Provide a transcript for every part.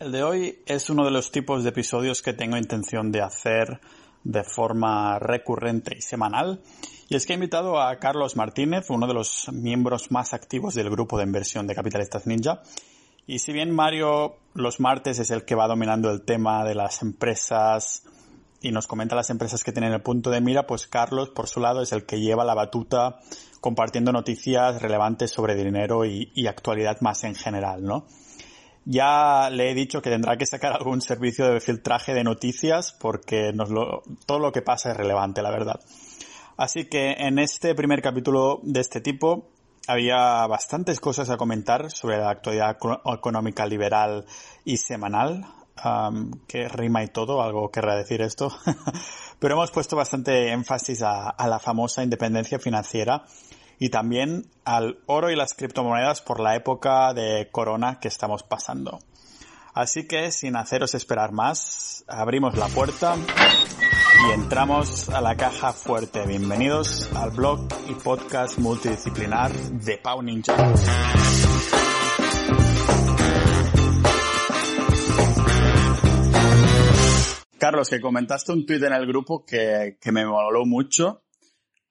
El de hoy es uno de los tipos de episodios que tengo intención de hacer de forma recurrente y semanal. Y es que he invitado a Carlos Martínez, uno de los miembros más activos del grupo de inversión de Capitalistas Ninja. Y si bien Mario los martes es el que va dominando el tema de las empresas y nos comenta las empresas que tienen el punto de mira, pues Carlos, por su lado, es el que lleva la batuta compartiendo noticias relevantes sobre dinero y, y actualidad más en general, ¿no? Ya le he dicho que tendrá que sacar algún servicio de filtraje de noticias porque nos lo, todo lo que pasa es relevante, la verdad. Así que en este primer capítulo de este tipo había bastantes cosas a comentar sobre la actualidad económica liberal y semanal, que rima y todo, algo querrá decir esto. Pero hemos puesto bastante énfasis a la famosa independencia financiera y también al oro y las criptomonedas por la época de corona que estamos pasando. Así que sin haceros esperar más, abrimos la puerta y entramos a la caja fuerte. Bienvenidos al blog y podcast multidisciplinar de Pau Ninja. Carlos, que comentaste un tuit en el grupo que, que me moló mucho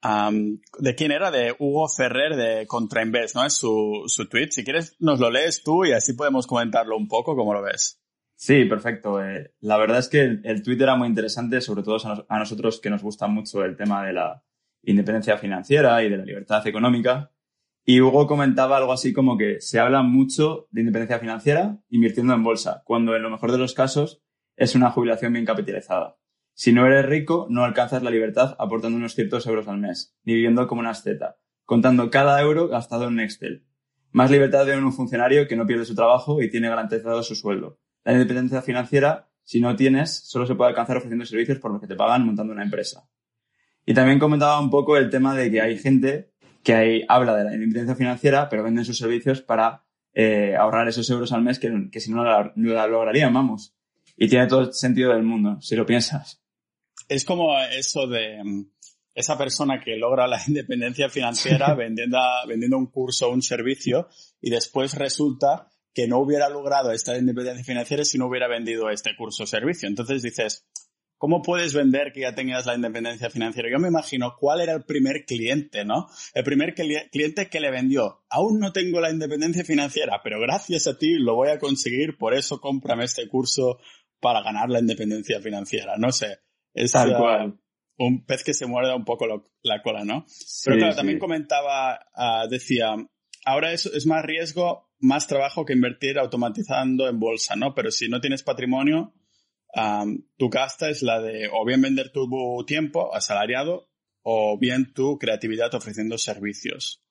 ¿De quién era? De Hugo Ferrer de Contrainvest, ¿no? Es su, su tweet. Si quieres, nos lo lees tú y así podemos comentarlo un poco, ¿cómo lo ves? Sí, perfecto. Eh, la verdad es que el, el tweet era muy interesante, sobre todo a, nosotros que nos gusta mucho el tema de la independencia financiera y de la libertad económica. Y Hugo comentaba algo así como que se habla mucho de independencia financiera invirtiendo en bolsa, cuando en lo mejor de los casos es una jubilación bien capitalizada. Si no eres rico, no alcanzas la libertad aportando unos ciertos euros al mes, ni viviendo como una asceta, contando cada euro gastado en Excel. Más libertad de un funcionario que no pierde su trabajo y tiene garantizado su sueldo. La independencia financiera, si no tienes, solo se puede alcanzar ofreciendo servicios por los que te pagan montando una empresa. Y también comentaba un poco el tema de que hay gente que habla de la independencia financiera, pero venden sus servicios para eh, ahorrar esos euros al mes que, si no la, la lograrían, vamos. Y tiene todo el sentido del mundo, si lo piensas es como eso de mm, esa persona que logra la independencia financiera vendiendo, vendiendo un curso o un servicio y después resulta que no hubiera logrado esta independencia financiera si no hubiera vendido este curso o servicio. Entonces dices, ¿cómo puedes vender que ya tengas la independencia financiera? Yo me imagino cuál era el primer cliente, ¿no? El primer cliente que le vendió, aún no tengo la independencia financiera, pero gracias a ti lo voy a conseguir, por eso cómprame este curso para ganar la independencia financiera. No sé. Es Tal cual. un pez que se muerde un poco la cola, ¿no? Pero claro, también comentaba, ah, decía, ahora es, es más riesgo, más trabajo que invertir automatizando en bolsa, ¿no? Pero si no tienes patrimonio, tu casta es la de o bien vender tu tiempo asalariado o bien tu creatividad ofreciendo servicios.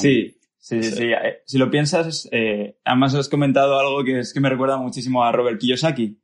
sí, sí, sí, sí, eh, Si lo piensas, eh, además has comentado algo que es que me recuerda muchísimo a Robert Kiyosaki.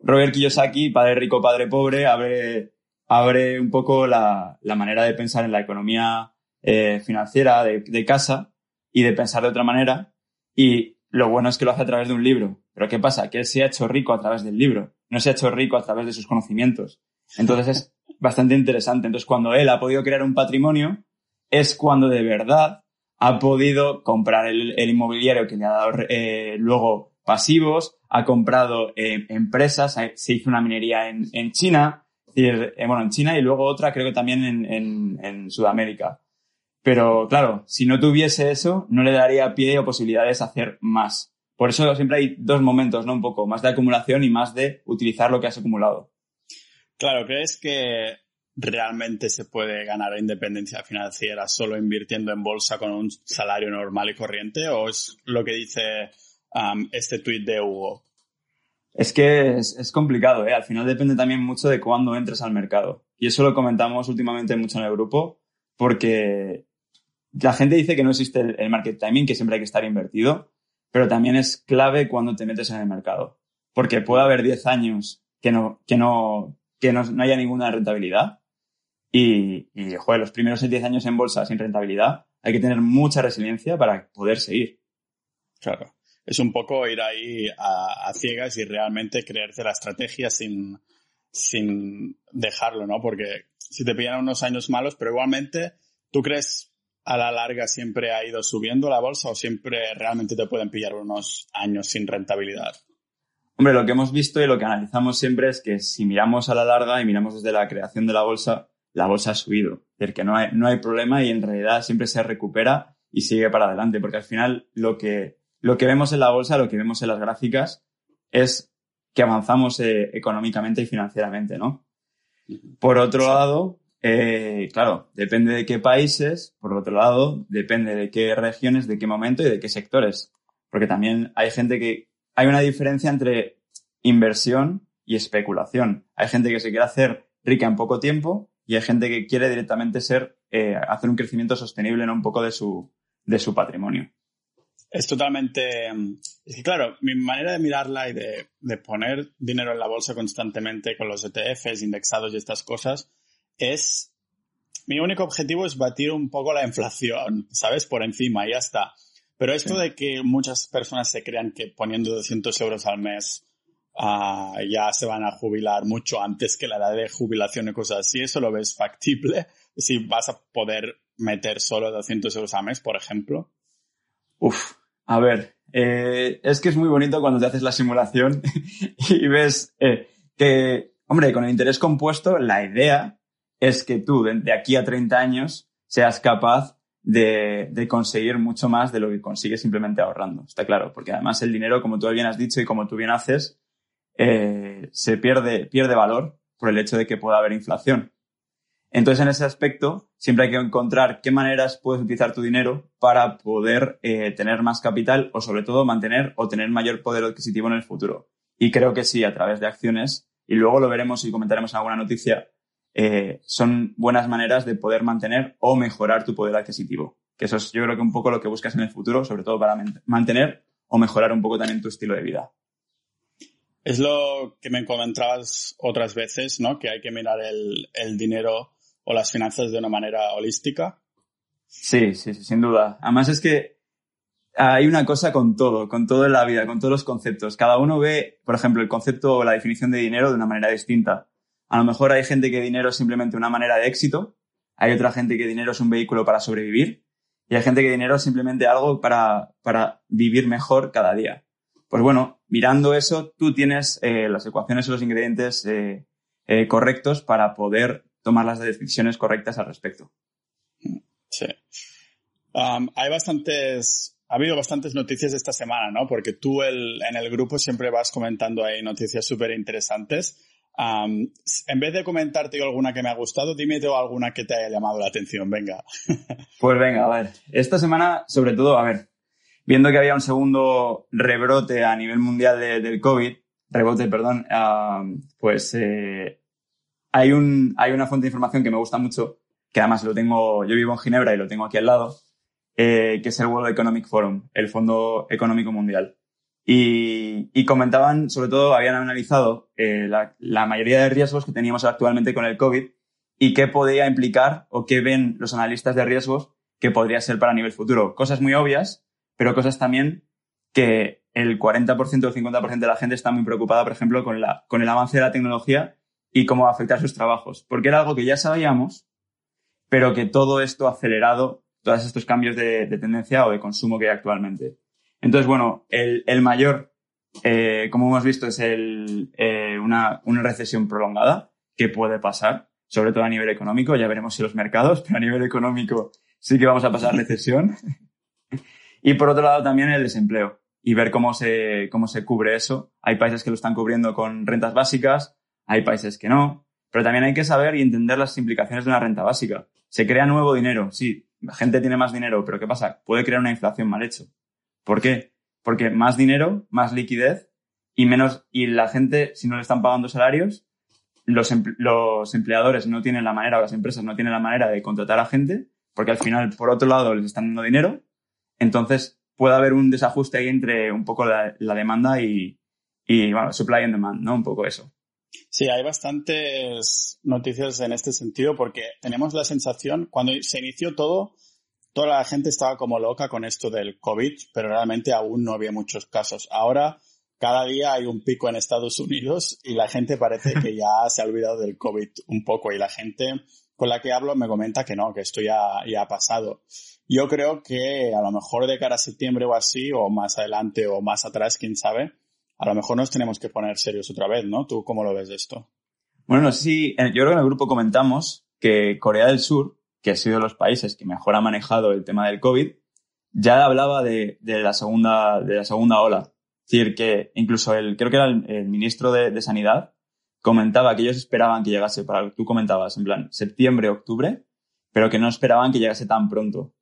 Robert Kiyosaki, padre rico, padre pobre, abre, abre un poco la, la manera de pensar en la economía eh, financiera de, de, casa y de pensar de otra manera. Y lo bueno es que lo hace a través de un libro. Pero ¿qué pasa? Que él se ha hecho rico a través del libro, no se ha hecho rico a través de sus conocimientos. Entonces es bastante interesante. Entonces cuando él ha podido crear un patrimonio, es cuando de verdad ha podido comprar el, el inmobiliario que le ha dado eh, luego pasivos, ha comprado eh, empresas, se hizo una minería en, en China, eh, bueno, en China y luego otra creo que también en, en, en, Sudamérica. Pero claro, si no tuviese eso, no le daría pie o posibilidades a hacer más. Por eso siempre hay dos momentos, ¿no? Un poco, más de acumulación y más de utilizar lo que has acumulado. Claro, ¿crees que realmente se puede ganar independencia financiera solo invirtiendo en bolsa con un salario normal y corriente? ¿O es lo que dice este tweet de Hugo? Es que es, complicado, ¿eh? Al final depende también mucho de cuándo entres al mercado. Y eso lo comentamos últimamente mucho en el grupo, porque la gente dice que no existe el, market timing, que siempre hay que estar invertido, pero también es clave cuando te metes en el mercado. Porque puede haber 10 años que no, que no, que no, haya ninguna rentabilidad. Y, y, joder, los primeros 10 años en bolsa sin rentabilidad, hay que tener mucha resiliencia para poder seguir. Claro es un poco ir ahí a, ciegas y realmente creerse la estrategia sin, sin dejarlo, ¿no? Porque si te pillan unos años malos, pero igualmente, ¿tú crees a la larga siempre ha ido subiendo la bolsa o siempre realmente te pueden pillar unos años sin rentabilidad? Hombre, lo que hemos visto y lo que analizamos siempre es que si miramos a la larga y miramos desde la creación de la bolsa, la bolsa ha subido. Es decir, que no hay, no hay problema y en realidad siempre se recupera y sigue para adelante, porque al final lo que, lo que vemos en la bolsa, lo que vemos en las gráficas, es que avanzamos eh, económicamente y financieramente, ¿no? Por otro lado, eh, claro, depende de qué países, por otro lado, depende de qué regiones, de qué momento y de qué sectores. Porque también hay gente que hay una diferencia entre inversión y especulación. Hay gente que se quiere hacer rica en poco tiempo y hay gente que quiere directamente ser, eh, hacer un crecimiento sostenible en un poco de su, de su patrimonio. Es totalmente. Es que, claro, mi manera de mirarla y de, de, poner dinero en la bolsa constantemente con los ETFs, indexados y estas cosas, es. Mi único objetivo es batir un poco la inflación, ¿sabes? Por encima, y ya está. Pero esto de que muchas personas se crean que poniendo 200 euros al mes uh, ya se van a jubilar mucho antes que la edad de jubilación y cosas así, ¿eso lo ves factible? Si vas a poder meter solo 200 euros al mes, por ejemplo. Uf, a ver, eh, es que es muy bonito cuando te haces la simulación y ves eh, que, hombre, con el interés compuesto, la idea es que tú, de aquí a 30 años, seas capaz de, de, conseguir mucho más de lo que consigues simplemente ahorrando. Está claro, porque además el dinero, como tú bien has dicho y como tú bien haces, eh, se pierde, pierde valor por el hecho de que pueda haber inflación. Entonces, en ese aspecto, siempre hay que encontrar qué maneras puedes utilizar tu dinero para poder eh, tener más capital o, sobre todo, mantener o tener mayor poder adquisitivo en el futuro. Y creo que sí, a través de acciones, y luego lo veremos y comentaremos en alguna noticia, eh, son buenas maneras de poder mantener o mejorar tu poder adquisitivo. Que eso es yo creo que un poco lo que buscas en el futuro, sobre todo para mantener o mejorar un poco también tu estilo de vida. Es lo que me comentabas otras veces, ¿no? Que hay que mirar el, el dinero o las finanzas de una manera holística. Sí, sí, sí, sin duda. Además es que hay una cosa con todo, con todo en la vida, con todos los conceptos. Cada uno ve, por ejemplo, el concepto o la definición de dinero de una manera distinta. A lo mejor hay gente que dinero es simplemente una manera de éxito, hay otra gente que dinero es un vehículo para sobrevivir y hay gente que dinero es simplemente algo para, para vivir mejor cada día. Pues bueno, mirando eso, tú tienes eh, las ecuaciones y los ingredientes eh, eh, correctos para poder tomar las decisiones correctas al respecto. Sí. Um, hay bastantes, ha habido bastantes noticias esta semana, ¿no? Porque tú el, en el grupo siempre vas comentando ahí noticias súper interesantes en vez de comentarte alguna que me ha gustado, dime tú alguna que te haya llamado la atención. Venga. pues venga, a ver. Esta semana, sobre todo, a ver, viendo que había un segundo rebrote a nivel mundial del COVID, rebote, perdón, pues eh, hay, un, hay una fuente de información que me gusta mucho, que además lo tengo, yo vivo en Ginebra y lo tengo aquí al lado, eh, que es el World Economic Forum, el Fondo Económico Mundial. Y, comentaban, sobre todo, habían analizado eh, la, mayoría de riesgos que teníamos actualmente con el COVID y qué podía implicar o qué ven los analistas de riesgos que podría ser para nivel futuro. Cosas muy obvias, pero cosas también que el 40% o el 50% de la gente está muy preocupada, por ejemplo, con el avance de la tecnología y cómo va afectar sus trabajos. Porque era algo que ya sabíamos, pero que todo esto ha acelerado todos estos cambios de tendencia o de consumo que hay actualmente. Entonces, bueno, el, el mayor, eh, como hemos visto, es el, eh, una, una recesión prolongada que puede pasar, sobre todo a nivel económico. Ya veremos si los mercados, pero a nivel económico sí que vamos a pasar recesión. y por otro lado también el desempleo y ver cómo se, cómo se cubre eso. Hay países que lo están cubriendo con rentas básicas, hay países que no, pero también hay que saber y entender las implicaciones de una renta básica. Se crea nuevo dinero, sí, la gente tiene más dinero, pero ¿qué pasa? Puede crear una inflación mal hecho. ¿Por qué? Porque más dinero, más liquidez y menos, y la gente, si no le están pagando salarios, los, los empleadores no tienen la manera, o las empresas no tienen la manera de contratar a gente, porque al final, por otro lado, les están dando dinero. Entonces, puede haber un desajuste ahí entre un poco la, demanda y, y, bueno, supply and demand, ¿no? Un poco eso. Sí, hay bastantes noticias en este sentido porque tenemos la sensación, cuando se inició todo, toda la gente estaba como loca con esto del COVID, pero realmente aún no había muchos casos. Ahora, cada día hay un pico en Estados Unidos y la gente parece que ya se ha olvidado del COVID un poco y la gente con la que hablo me comenta que no, que esto ya, ya ha pasado. Yo creo que a lo mejor de cara a septiembre o así, o más adelante o más atrás, quién sabe, a lo mejor nos tenemos que poner serios otra vez, ¿no? ¿Tú cómo lo ves esto? Bueno, no sé si, yo creo que en el grupo comentamos que Corea del Sur, que ha sido de los países que mejor ha manejado el tema del COVID, ya hablaba de, la segunda, de la segunda ola. Es decir, que incluso el, creo que era el, ministro de, Sanidad, comentaba que ellos esperaban que llegase, para tú comentabas, en plan, septiembre, octubre, pero que no esperaban que llegase tan pronto.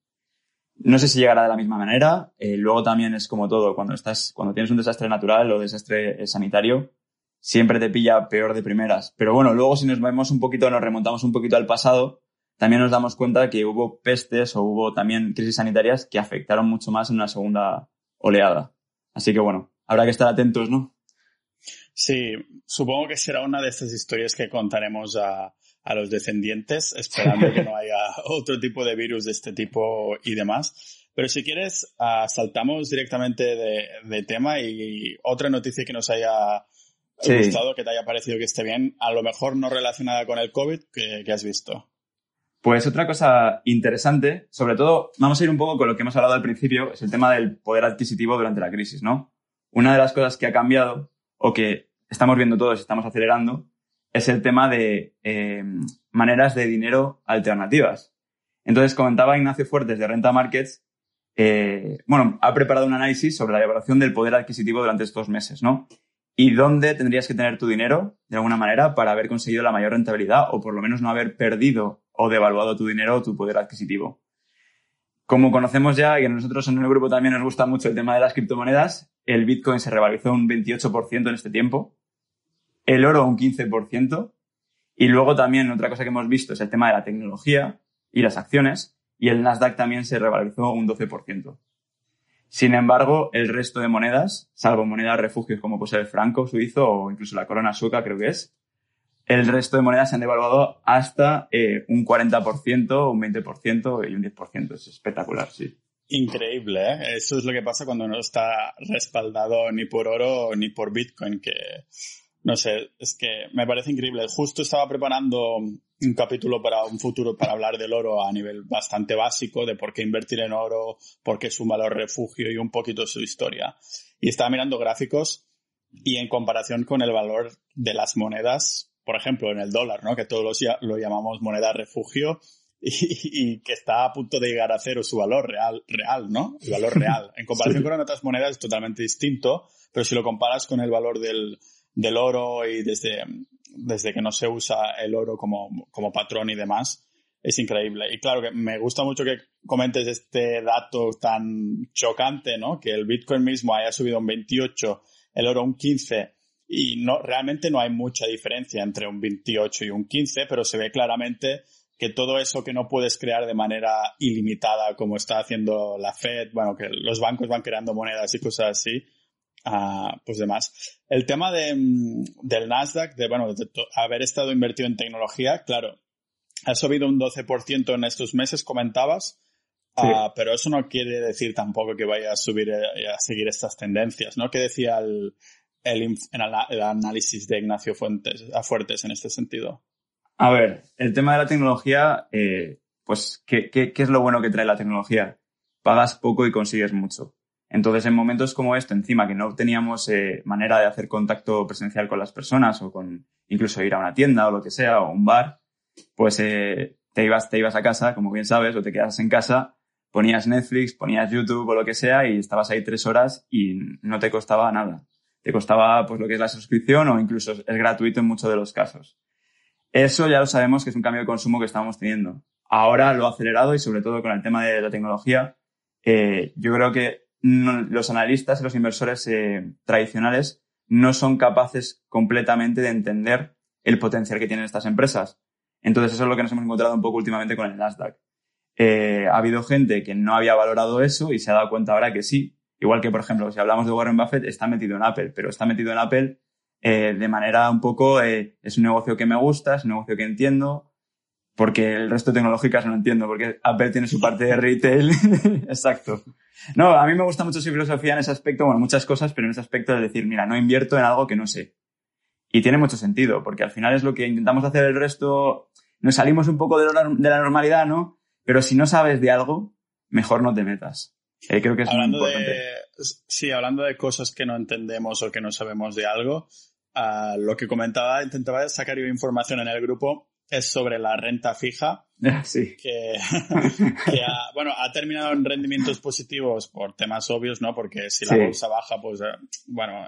No sé si llegará de la misma manera. Eh, luego también es como todo, cuando estás, cuando tienes un desastre natural o desastre eh, sanitario, siempre te pilla peor de primeras. Pero bueno, luego si nos vemos un poquito, nos remontamos un poquito al pasado, también nos damos cuenta que hubo pestes o hubo también crisis sanitarias que afectaron mucho más en una segunda oleada. Así que bueno, habrá que estar atentos, ¿no? Sí, supongo que será una de estas historias que contaremos a, a los descendientes, esperando que no haya otro tipo de virus de este tipo y demás. Pero si quieres, uh, saltamos directamente de, de, tema y otra noticia que nos haya gustado, que te haya parecido que esté bien, a lo mejor no relacionada con el COVID, que, que has visto. Pues otra cosa interesante, sobre todo, vamos a ir un poco con lo que hemos hablado al principio, es el tema del poder adquisitivo durante la crisis, ¿no? Una de las cosas que ha cambiado o que estamos viendo todos y estamos acelerando es el tema de eh, maneras de dinero alternativas. Entonces comentaba Ignacio Fuertes de Renta Markets, eh, bueno, ha preparado un análisis sobre la evaluación del poder adquisitivo durante estos meses, ¿no? Y dónde tendrías que tener tu dinero, de alguna manera, para haber conseguido la mayor rentabilidad o por lo menos no haber perdido o devaluado tu dinero o tu poder adquisitivo. Como conocemos ya, y a nosotros en el grupo también nos gusta mucho el tema de las criptomonedas, el Bitcoin se revalorizó un 28% en este tiempo, el oro un 15%, y luego también otra cosa que hemos visto es el tema de la tecnología y las acciones, y el Nasdaq también se revalorizó un 12%. Sin embargo, el resto de monedas, salvo monedas refugios como puede ser el franco suizo o incluso la corona sueca, creo que es, el resto de monedas se han devaluado hasta eh, un 40%, un 20% y un 10%. Es espectacular, sí. Increíble, ¿eh? Eso es lo que pasa cuando no está respaldado ni por oro ni por Bitcoin, que no sé, es que me parece increíble. Justo estaba preparando un capítulo para un futuro para hablar del oro a nivel bastante básico, de por qué invertir en oro, por qué es un valor refugio y un poquito su historia. Y estaba mirando gráficos y en comparación con el valor de las monedas, por ejemplo, en el dólar, ¿no? Que todos lo llamamos moneda refugio y, que está a punto de llegar a cero su valor real, real, ¿no? El valor real. En comparación con otras monedas es totalmente distinto, pero si lo comparas con el valor del, del oro y desde, desde que no se usa el oro como, como patrón y demás, es increíble. Y claro que me gusta mucho que comentes este dato tan chocante, ¿no? Que el Bitcoin mismo haya subido un 28, el oro un 15 y no, realmente no hay mucha diferencia entre un 28 y un 15, pero se ve claramente que todo eso que no puedes crear de manera ilimitada, como está haciendo la Fed, bueno, que los bancos van creando monedas y cosas así, pues demás. El tema de, mm, del Nasdaq, de, bueno, de haber estado invertido en tecnología, claro, ha subido un 12% en estos meses, comentabas, ah, pero eso no quiere decir tampoco que vaya a subir, eh, a seguir estas tendencias, ¿no? ¿Qué decía el, el, análisis de Ignacio Fuentes, a Fuertes en este sentido? A ver, el tema de la tecnología, eh, pues, ¿qué, ¿qué, qué, es lo bueno que trae la tecnología? Pagas poco y consigues mucho. Entonces, en momentos como este, encima que no teníamos eh, manera de hacer contacto presencial con las personas o con incluso ir a una tienda o lo que sea, o un bar, pues eh, te, ibas, te ibas a casa, como bien sabes, o te quedas en casa, ponías Netflix, ponías YouTube o lo que sea y estabas ahí tres horas y no te costaba nada te costaba pues lo que es la suscripción o incluso es gratuito en muchos de los casos. Eso ya lo sabemos que es un cambio de consumo que estamos teniendo. Ahora lo ha acelerado y sobre todo con el tema de la tecnología, eh, yo creo que los analistas y los inversores eh, tradicionales no son capaces completamente de entender el potencial que tienen estas empresas. Entonces eso es lo que nos hemos encontrado un poco últimamente con el Nasdaq. Eh, ha habido gente que no había valorado eso y se ha dado cuenta ahora que sí, Igual que, por ejemplo, si hablamos de Warren Buffett, está metido en Apple, pero está metido en Apple eh, de manera un poco, es un negocio que me gusta, es un negocio que entiendo, porque el resto de tecnológicas no entiendo, porque Apple tiene su parte de retail. Exacto. No, a mí me gusta mucho su filosofía en ese aspecto, bueno, muchas cosas, pero en ese aspecto es decir, mira, no invierto en algo que no sé. Y tiene mucho sentido, porque al final es lo que intentamos hacer el resto, nos salimos un poco de, de la normalidad, ¿no? Pero si no sabes de algo, mejor no te metas. Eh, creo que es hablando muy importante. De, sí, hablando de cosas que no entendemos o que no sabemos de algo, uh, lo que comentaba, intentaba sacar yo información en el grupo es sobre la renta fija. Sí. Que, que ha, bueno, ha terminado en rendimientos positivos por temas obvios, ¿no? Porque si la Sí. bolsa baja, pues, eh, bueno,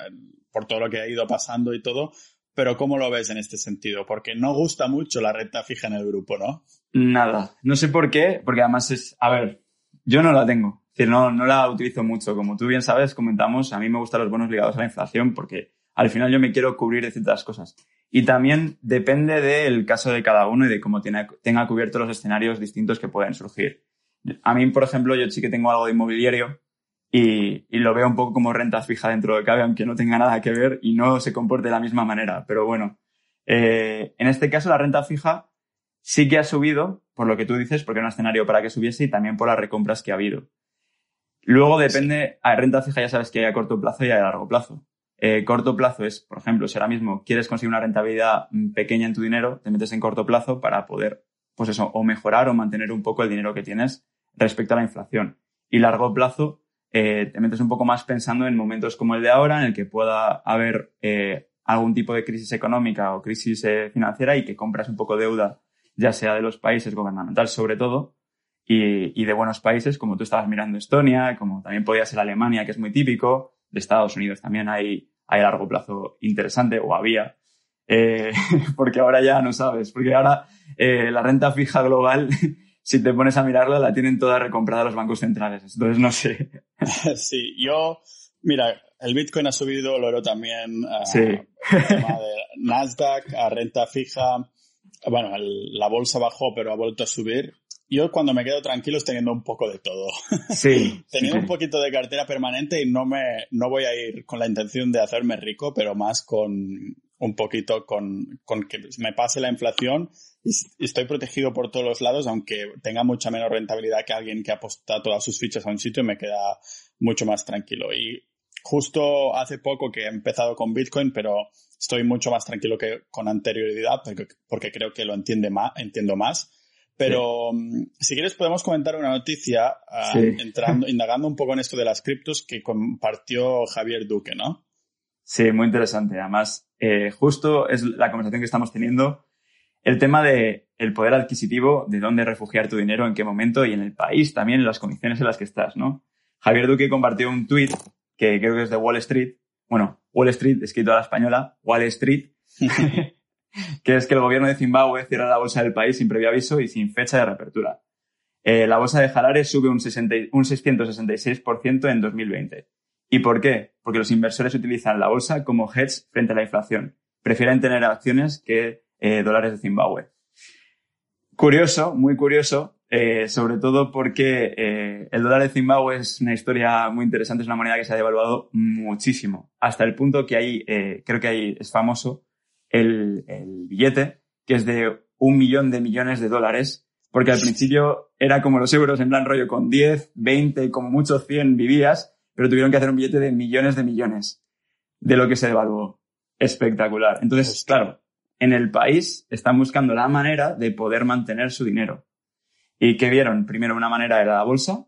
por todo lo que ha ido pasando y todo. Pero ¿cómo lo ves en este sentido? Porque no gusta mucho la renta fija en el grupo, ¿no? Nada. No sé por qué, porque además es. A ver, yo no la tengo. Es decir, no, no la utilizo mucho. Como tú bien sabes, comentamos, a mí me gustan los bonos ligados a la inflación porque al final yo me quiero cubrir de ciertas cosas. Y también depende del caso de cada uno y de cómo tiene- tenga cubierto los escenarios distintos que pueden surgir. A mí, por ejemplo, yo sí que tengo algo de inmobiliario y, y lo veo un poco como renta fija dentro de cabe, aunque no tenga nada que ver y no se comporte de la misma manera. Pero bueno, eh, en este caso la renta fija sí que ha subido, por lo que tú dices, porque era un escenario para que subiese y también por las recompras que ha habido. Luego depende, a renta fija ya sabes que hay a corto plazo y hay a largo plazo. Eh, corto plazo es, por ejemplo, si ahora mismo quieres conseguir una rentabilidad mm, pequeña en tu dinero, te metes en corto plazo para poder, pues eso, o mejorar o mantener un poco el dinero que tienes respecto a la inflación. Y largo plazo, eh, te metes un poco más pensando en momentos como el de ahora, en el que pueda haber eh, algún tipo de crisis económica o crisis eh, financiera y que compras un poco deuda, ya sea de los países gubernamentales sobre todo, y, y de buenos países, como tú estabas mirando Estonia, como también podía ser Alemania, que es muy típico, de Estados Unidos también hay, hay a largo plazo interesante, o había, eh, porque ahora ya no sabes, porque ahora eh, la renta fija global, si te pones a mirarla, la tienen toda recomprada los bancos centrales, entonces no sé. sí, yo, mira, el Bitcoin ha subido, el oro también, Sí. el tema de Nasdaq, a renta fija, bueno, el- la bolsa bajó, pero ha vuelto a subir. Yo cuando me quedo tranquilo es teniendo un poco de todo. Sí. Teniendo sí, un poquito de cartera permanente y no me, no voy a ir con la intención de hacerme rico, pero más con un poquito con, con que me pase la inflación y estoy protegido por todos los lados, aunque tenga mucha menos rentabilidad que alguien que aposta todas sus fichas a un sitio, me queda mucho más tranquilo. Y justo hace poco que he empezado con Bitcoin, pero estoy mucho más tranquilo que con anterioridad porque, porque creo que lo entiende más, entiendo más. Pero mm, si quieres podemos comentar una noticia ah, Sí. entrando, indagando un poco en esto de las criptos que compartió Javier Duque, ¿no? Sí, muy interesante. Además, eh, justo es la conversación que estamos teniendo. El tema de el poder adquisitivo, de dónde refugiar tu dinero, en qué momento y en el país también, en las condiciones en las que estás, ¿no? Javier Duque compartió un tweet que creo que es de Wall Street. Bueno, Wall Street, escrito a la española, Wall Street, que es que el gobierno de Zimbabue cierra la bolsa del país sin previo aviso y sin fecha de reapertura. Eh, la bolsa de Harare sube un, 60 y- un 666% en 2020. ¿Y por qué? Porque los inversores utilizan la bolsa como hedge frente a la inflación. Prefieren tener acciones que eh, dólares de Zimbabue. Curioso, muy curioso, eh, sobre todo porque el dólar de Zimbabue es una historia muy interesante, es una moneda que se ha devaluado muchísimo, hasta el punto que eh, creo que hay, es famoso el, el billete, que es de un millón de millones de dólares, porque al principio era como los euros, en plan rollo con 10, 20, como mucho 100 vivías, pero tuvieron que hacer un billete de millones de millones de lo que se devaluó. Espectacular. Entonces, claro, en el país están buscando la manera de poder mantener su dinero. ¿Y qué vieron? Primero una manera era la bolsa,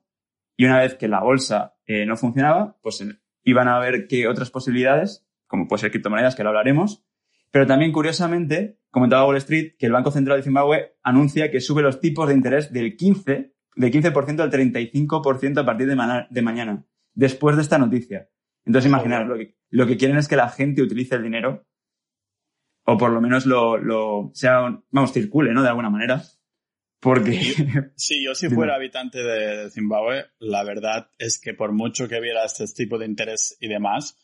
y una vez que la bolsa eh, no funcionaba, pues eh, iban a ver qué otras posibilidades, como puede ser criptomonedas, que lo hablaremos, pero también, curiosamente, comentaba Wall Street que el Banco Central de Zimbabue anuncia que sube los tipos de interés del 15, del 15% al 35% a partir de, mañana, después de esta noticia. Entonces, imaginaros, lo que, lo que quieren es que la gente utilice el dinero, o por lo menos lo, lo sea, vamos, circule, ¿no? De alguna manera. Porque, Sí, yo si fuera habitante de, de Zimbabue, la verdad es que por mucho que viera este tipo de interés y demás,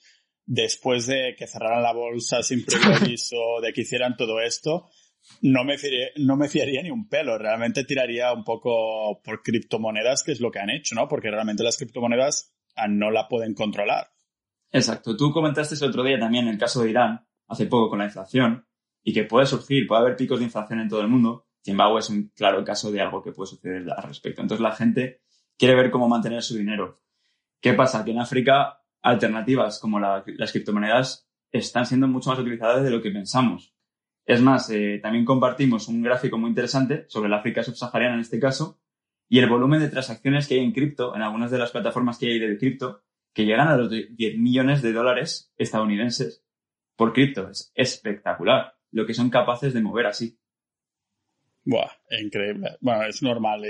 después de que cerraran la bolsa sin previo aviso, de que hicieran todo esto, no me, fiaría, no me fiaría ni un pelo. Realmente tiraría un poco por criptomonedas, que es lo que han hecho, ¿no? Porque realmente las criptomonedas no la pueden controlar. Exacto. Tú comentaste el otro día también el caso de Irán, hace poco con la inflación, y que puede surgir, puede haber picos de inflación en todo el mundo. Zimbabue es un claro caso de algo que puede suceder al respecto. Entonces la gente quiere ver cómo mantener su dinero. ¿Qué pasa? Que en África alternativas como la- las criptomonedas están siendo mucho más utilizadas de lo que pensamos. Es más, eh, también compartimos un gráfico muy interesante sobre la África subsahariana en este caso y el volumen de transacciones que hay en cripto, en algunas de las plataformas que hay de cripto, que llegan a los 10 millones de dólares estadounidenses por cripto. Es espectacular lo que son capaces de mover así. Buah, increíble. Bueno, es normal.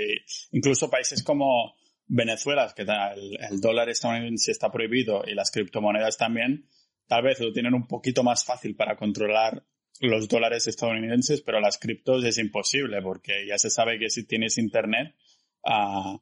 incluso países como Venezuela, que el, el dólar estadounidense está prohibido y las criptomonedas también, tal vez lo tienen un poquito más fácil para controlar los dólares estadounidenses, pero las criptos es imposible porque ya se sabe que si tienes internet, ah,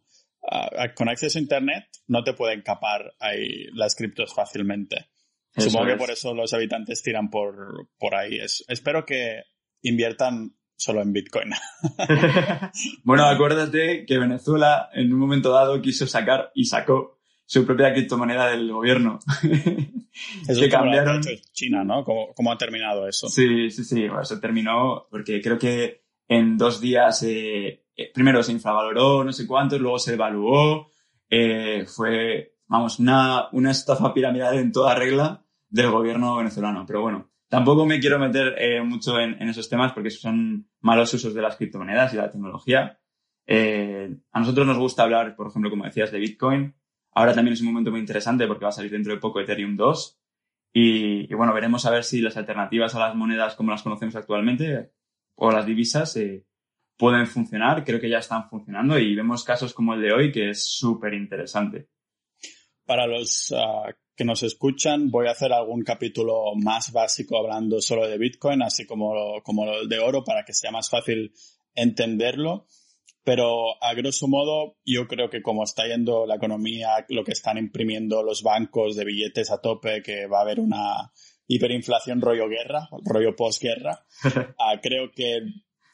ah, con acceso a internet no te pueden capar ahí las criptos fácilmente. Supongo que por eso los habitantes tiran por, por ahí. espero que inviertan solo en Bitcoin. bueno, acuérdate que Venezuela en un momento dado quiso sacar y sacó su propia criptomoneda del gobierno. Eso que cambiaron. China, ¿no? ¿Cómo, ha terminado eso? Sí, sí, sí. Bueno, se terminó porque creo que en dos días, eh, eh, primero se infravaloró no sé cuántos, luego se evaluó. Eh, fue, vamos, una, una estafa piramidal en toda regla del gobierno venezolano. Pero bueno, tampoco me quiero meter eh, mucho en, esos temas porque son malos usos de las criptomonedas y la tecnología. Eh, a nosotros nos gusta hablar, por ejemplo, como decías, de Bitcoin. Ahora también es un momento muy interesante porque va a salir dentro de poco Ethereum 2. Y, bueno, veremos a ver si las alternativas a las monedas como las conocemos actualmente o las divisas eh, pueden funcionar. Creo que ya están funcionando y vemos casos como el de hoy que es súper interesante. Para los ah, que nos escuchan, voy a hacer algún capítulo más básico hablando solo de Bitcoin, así como, como el de oro, para que sea más fácil entenderlo. Pero a grosso modo, yo creo que como está yendo la economía, lo que están imprimiendo los bancos de billetes a tope, que va a haber una hiperinflación rollo guerra, rollo posguerra, ah, creo que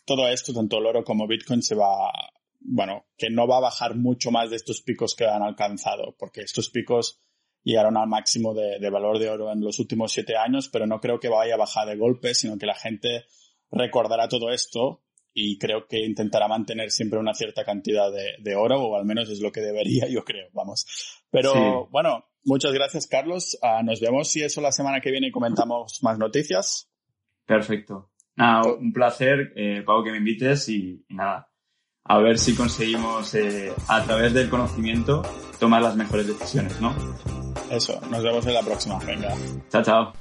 todo esto, tanto el oro como Bitcoin, se va, bueno, que no va a bajar mucho más de estos picos que han alcanzado, porque estos picos llegaron al máximo de, valor de oro en los últimos siete años, pero no creo que vaya a bajar de golpe, sino que la gente recordará todo esto y creo que intentará mantener siempre una cierta cantidad de, oro, o al menos es lo que debería, yo creo, vamos. Pero bueno, muchas gracias, Carlos. Ah, nos vemos si eso la semana que viene y comentamos más noticias. Perfecto. Nada, un placer, eh, Pau, que me invites y nada, a ver si conseguimos eh, a través del conocimiento tomar las mejores decisiones, ¿no? Eso, nos vemos en la próxima. Venga. Chao, chao.